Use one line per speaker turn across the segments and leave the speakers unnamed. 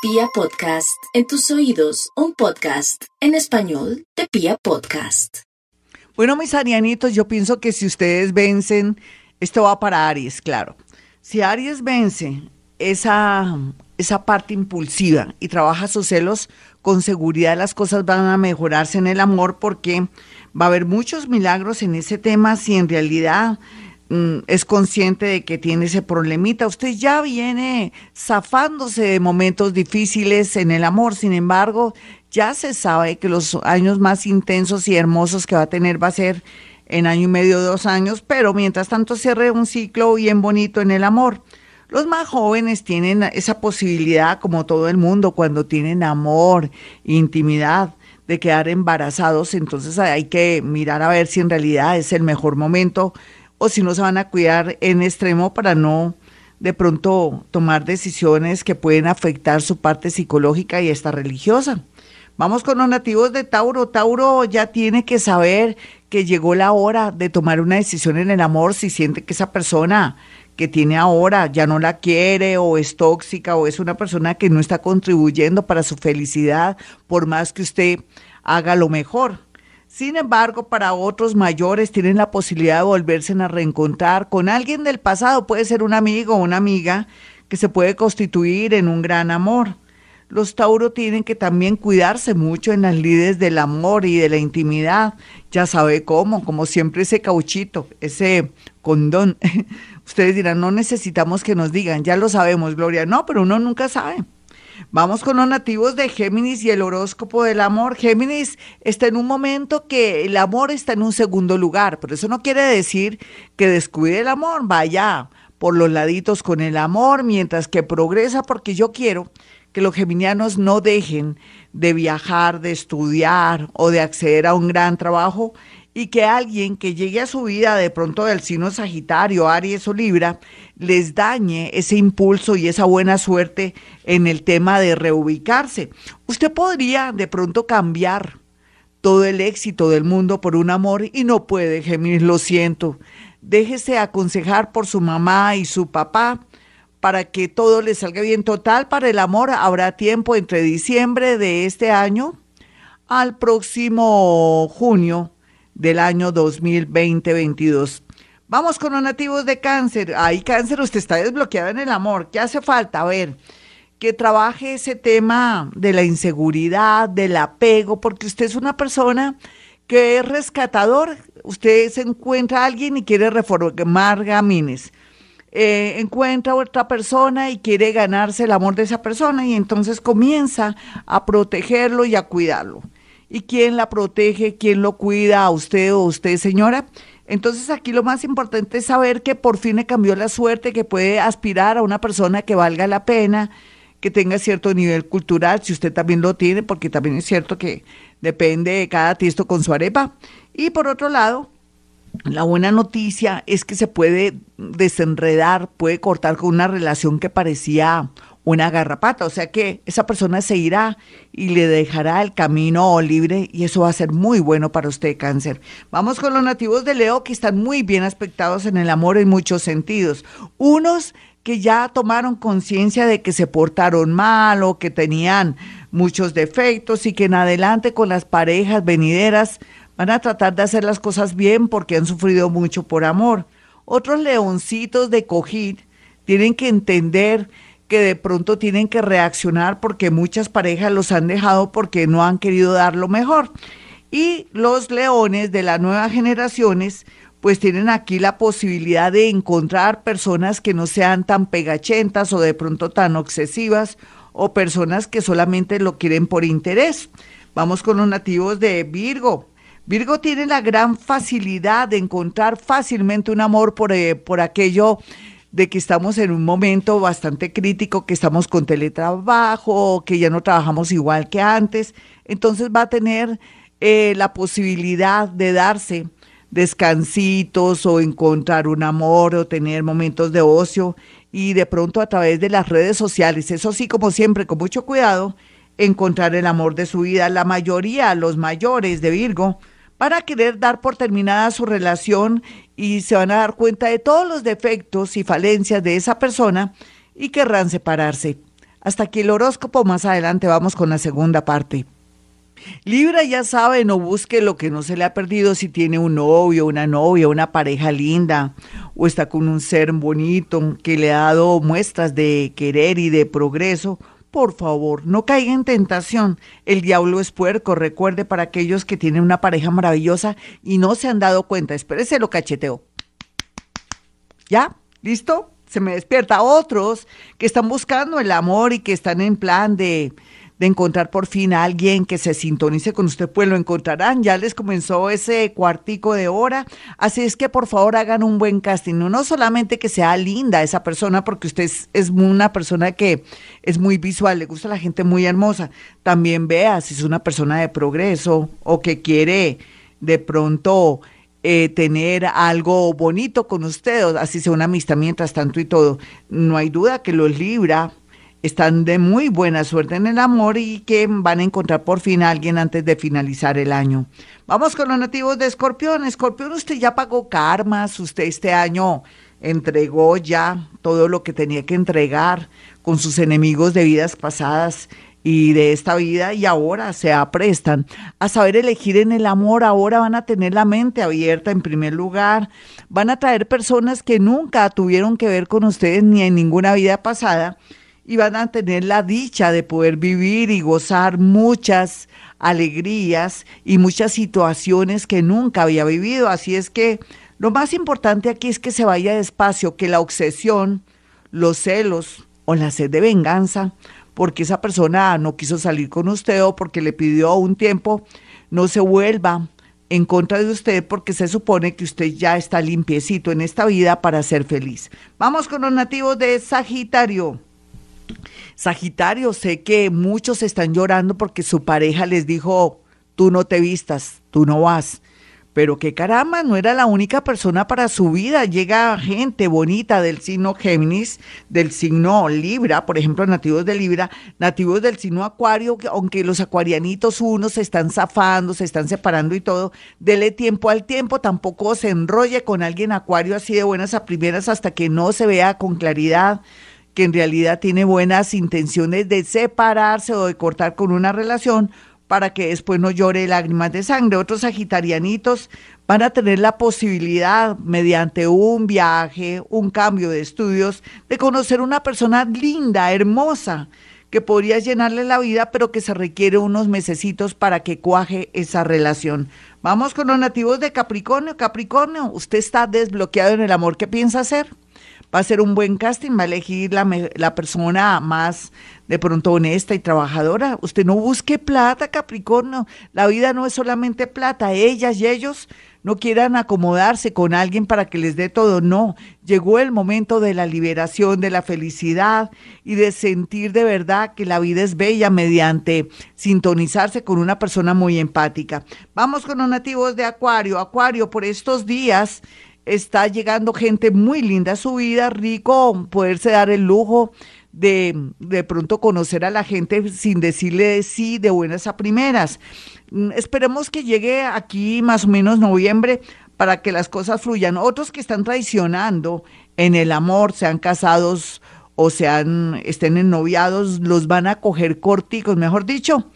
Pia Podcast, en tus oídos, un podcast en español de Pia Podcast.
Bueno, mis arianitos, yo pienso que si ustedes vencen, esto va para Aries, claro. Si Aries vence esa, esa parte impulsiva y trabaja sus celos, con seguridad las cosas van a mejorarse en el amor porque va a haber muchos milagros en ese tema si en realidad Mm, es consciente de que tiene ese problemita. Usted ya viene zafándose de momentos difíciles en el amor, sin embargo, ya se sabe que los años más intensos y hermosos que va a tener va a ser en año y medio, dos años, pero mientras tanto cierre un ciclo bien bonito en el amor. Los más jóvenes tienen esa posibilidad, como todo el mundo, cuando tienen amor, intimidad, de quedar embarazados, entonces hay que mirar a ver si en realidad es el mejor momento o si no se van a cuidar en extremo para no de pronto tomar decisiones que pueden afectar su parte psicológica y esta religiosa. Vamos con los nativos de Tauro. Tauro ya tiene que saber que llegó la hora de tomar una decisión en el amor si siente que esa persona que tiene ahora ya no la quiere o es tóxica o es una persona que no está contribuyendo para su felicidad por más que usted haga lo mejor. Sin embargo, para otros mayores tienen la posibilidad de volverse a reencontrar con alguien del pasado, puede ser un amigo o una amiga que se puede constituir en un gran amor. Los Tauro tienen que también cuidarse mucho en las lides del amor y de la intimidad. Ya sabe cómo, como siempre ese cauchito, ese condón. Ustedes dirán, no necesitamos que nos digan, ya lo sabemos, Gloria. No, pero uno nunca sabe. Vamos con los nativos de Géminis y el horóscopo del amor. Géminis está en un momento que el amor está en un segundo lugar, pero eso no quiere decir que descuide el amor, vaya por los laditos con el amor mientras que progresa, porque yo quiero que los geminianos no dejen de viajar, de estudiar o de acceder a un gran trabajo y que alguien que llegue a su vida de pronto del signo Sagitario, Aries o Libra, les dañe ese impulso y esa buena suerte en el tema de reubicarse. Usted podría de pronto cambiar todo el éxito del mundo por un amor y no puede, Géminis, lo siento. Déjese aconsejar por su mamá y su papá para que todo le salga bien. Total, para el amor habrá tiempo entre diciembre de este año al próximo junio del año 2020-22. Vamos con los nativos de cáncer. Ahí cáncer, usted está desbloqueado en el amor. ¿Qué hace falta? A ver, que trabaje ese tema de la inseguridad, del apego, porque usted es una persona que es rescatador. Usted se encuentra a alguien y quiere reformar gamines. Eh, encuentra otra persona y quiere ganarse el amor de esa persona y entonces comienza a protegerlo y a cuidarlo. ¿Y quién la protege? ¿Quién lo cuida? ¿A usted o usted, señora? Entonces aquí lo más importante es saber que por fin le cambió la suerte, que puede aspirar a una persona que valga la pena, que tenga cierto nivel cultural, si usted también lo tiene, porque también es cierto que depende de cada tiesto con su arepa. Y por otro lado, la buena noticia es que se puede desenredar, puede cortar con una relación que parecía una garrapata, o sea que esa persona se irá y le dejará el camino libre y eso va a ser muy bueno para usted, cáncer. Vamos con los nativos de Leo que están muy bien aspectados en el amor en muchos sentidos. Unos que ya tomaron conciencia de que se portaron mal o que tenían muchos defectos y que en adelante con las parejas venideras van a tratar de hacer las cosas bien porque han sufrido mucho por amor. Otros leoncitos de cojín tienen que entender que de pronto tienen que reaccionar porque muchas parejas los han dejado porque no han querido dar lo mejor. Y los leones de las nuevas generaciones pues tienen aquí la posibilidad de encontrar personas que no sean tan pegachentas o de pronto tan obsesivas o personas que solamente lo quieren por interés. Vamos con los nativos de Virgo. Virgo tiene la gran facilidad de encontrar fácilmente un amor por, eh, por aquello de que estamos en un momento bastante crítico, que estamos con teletrabajo, que ya no trabajamos igual que antes. Entonces va a tener eh, la posibilidad de darse descansitos o encontrar un amor o tener momentos de ocio y de pronto a través de las redes sociales, eso sí, como siempre, con mucho cuidado, encontrar el amor de su vida. La mayoría, los mayores de Virgo, van a querer dar por terminada su relación y se van a dar cuenta de todos los defectos y falencias de esa persona y querrán separarse. Hasta aquí el horóscopo, más adelante vamos con la segunda parte. Libra ya sabe, no busque lo que no se le ha perdido si tiene un novio, una novia, una pareja linda o está con un ser bonito que le ha dado muestras de querer y de progreso. Por favor, no caiga en tentación. El diablo es puerco, recuerde para aquellos que tienen una pareja maravillosa y no se han dado cuenta. Espérese lo cacheteo. ¿Ya? ¿Listo? Se me despierta. Otros que están buscando el amor y que están en plan de de encontrar por fin a alguien que se sintonice con usted, pues lo encontrarán. Ya les comenzó ese cuartico de hora. Así es que por favor hagan un buen casting. No, solamente que sea linda esa persona, porque usted es, una persona que es muy visual, le gusta la gente muy hermosa. También vea si es una persona de progreso o que quiere de pronto eh, tener algo bonito con usted, así sea una amistad mientras tanto y todo. No hay duda que los Libra están de muy buena suerte en el amor y que van a encontrar por fin a alguien antes de finalizar el año. Vamos con los nativos de Escorpión. Escorpión, usted ya pagó karmas, usted este año entregó ya todo lo que tenía que entregar con sus enemigos de vidas pasadas y de esta vida y ahora se aprestan a saber elegir en el amor, ahora van a tener la mente abierta en primer lugar, van a traer personas que nunca tuvieron que ver con ustedes ni en ninguna vida pasada y van a tener la dicha de poder vivir y gozar muchas alegrías y muchas situaciones que nunca había vivido. Así es que lo más importante aquí es que se vaya despacio, que la obsesión, los celos o la sed de venganza, porque esa persona no quiso salir con usted o porque le pidió un tiempo, no se vuelva en contra de usted porque se supone que usted ya está limpiecito en esta vida para ser feliz. Vamos con los nativos de Sagitario. Sagitario, sé que muchos están llorando porque su pareja les dijo, tú no te vistas, tú no vas. Pero qué caramba, no era la única persona para su vida. Llega gente bonita del signo Géminis, del signo Libra, por ejemplo, nativos de Libra, nativos del signo Acuario, aunque los acuarianitos unos se están zafando, se están separando y todo, dele tiempo al tiempo, tampoco se enrolle con alguien Acuario así de buenas a primeras hasta que no se vea con claridad que en realidad tiene buenas intenciones de separarse o de cortar con una relación para que después no llore lágrimas de sangre. Otros sagitarianitos van a tener la posibilidad, mediante un viaje, un cambio de estudios, de conocer una persona linda, hermosa, que podría llenarle la vida, pero que se requiere unos mesecitos para que cuaje esa relación. Vamos con los nativos de Capricornio. Capricornio, usted está desbloqueado en el amor. ¿Qué piensa hacer? Va a ser un buen casting, va a elegir la, la persona más de pronto honesta y trabajadora. Usted no busque plata, Capricornio. La vida no es solamente plata. Ellas y ellos no quieran acomodarse con alguien para que les dé todo. No, llegó el momento de la liberación, de la felicidad y de sentir de verdad que la vida es bella mediante sintonizarse con una persona muy empática. Vamos con los nativos de Acuario. Acuario, por estos días está llegando gente muy linda a su vida, rico poderse dar el lujo de de pronto conocer a la gente sin decirle sí de buenas a primeras. Mm, esperemos que llegue aquí más o menos noviembre para que las cosas fluyan. Otros que están traicionando en el amor, sean casados o sean estén ennoviados, los van a coger corticos, mejor dicho,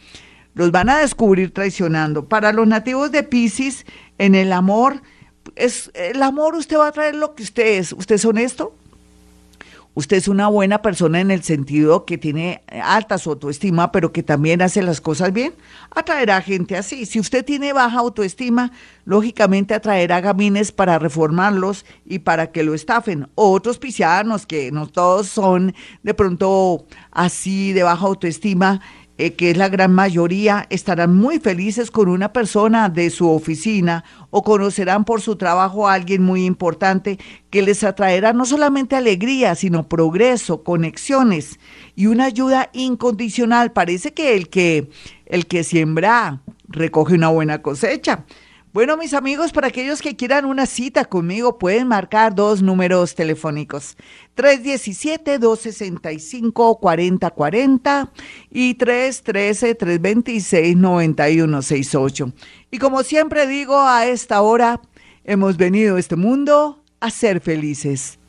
los van a descubrir traicionando. Para los nativos de Pisces, en el amor, es el amor, usted va a traer lo que usted es. ¿Usted es honesto? Usted es una buena persona en el sentido que tiene alta su autoestima, pero que también hace las cosas bien. Atraerá gente así. Si usted tiene baja autoestima, lógicamente atraerá gamines para reformarlos y para que lo estafen. otros piscianos, que no todos son de pronto así de baja autoestima, eh, que es la gran mayoría, estarán muy felices con una persona de su oficina o conocerán por su trabajo a alguien muy importante que les atraerá no solamente alegría, sino progreso, conexiones y una ayuda incondicional. Parece que el que, el que siembra recoge una buena cosecha. Bueno, mis amigos, para aquellos que quieran una cita conmigo, pueden marcar dos números telefónicos, 317-265-4040 y 313-326-9168. Y como siempre digo, a esta hora hemos venido a este mundo a ser felices.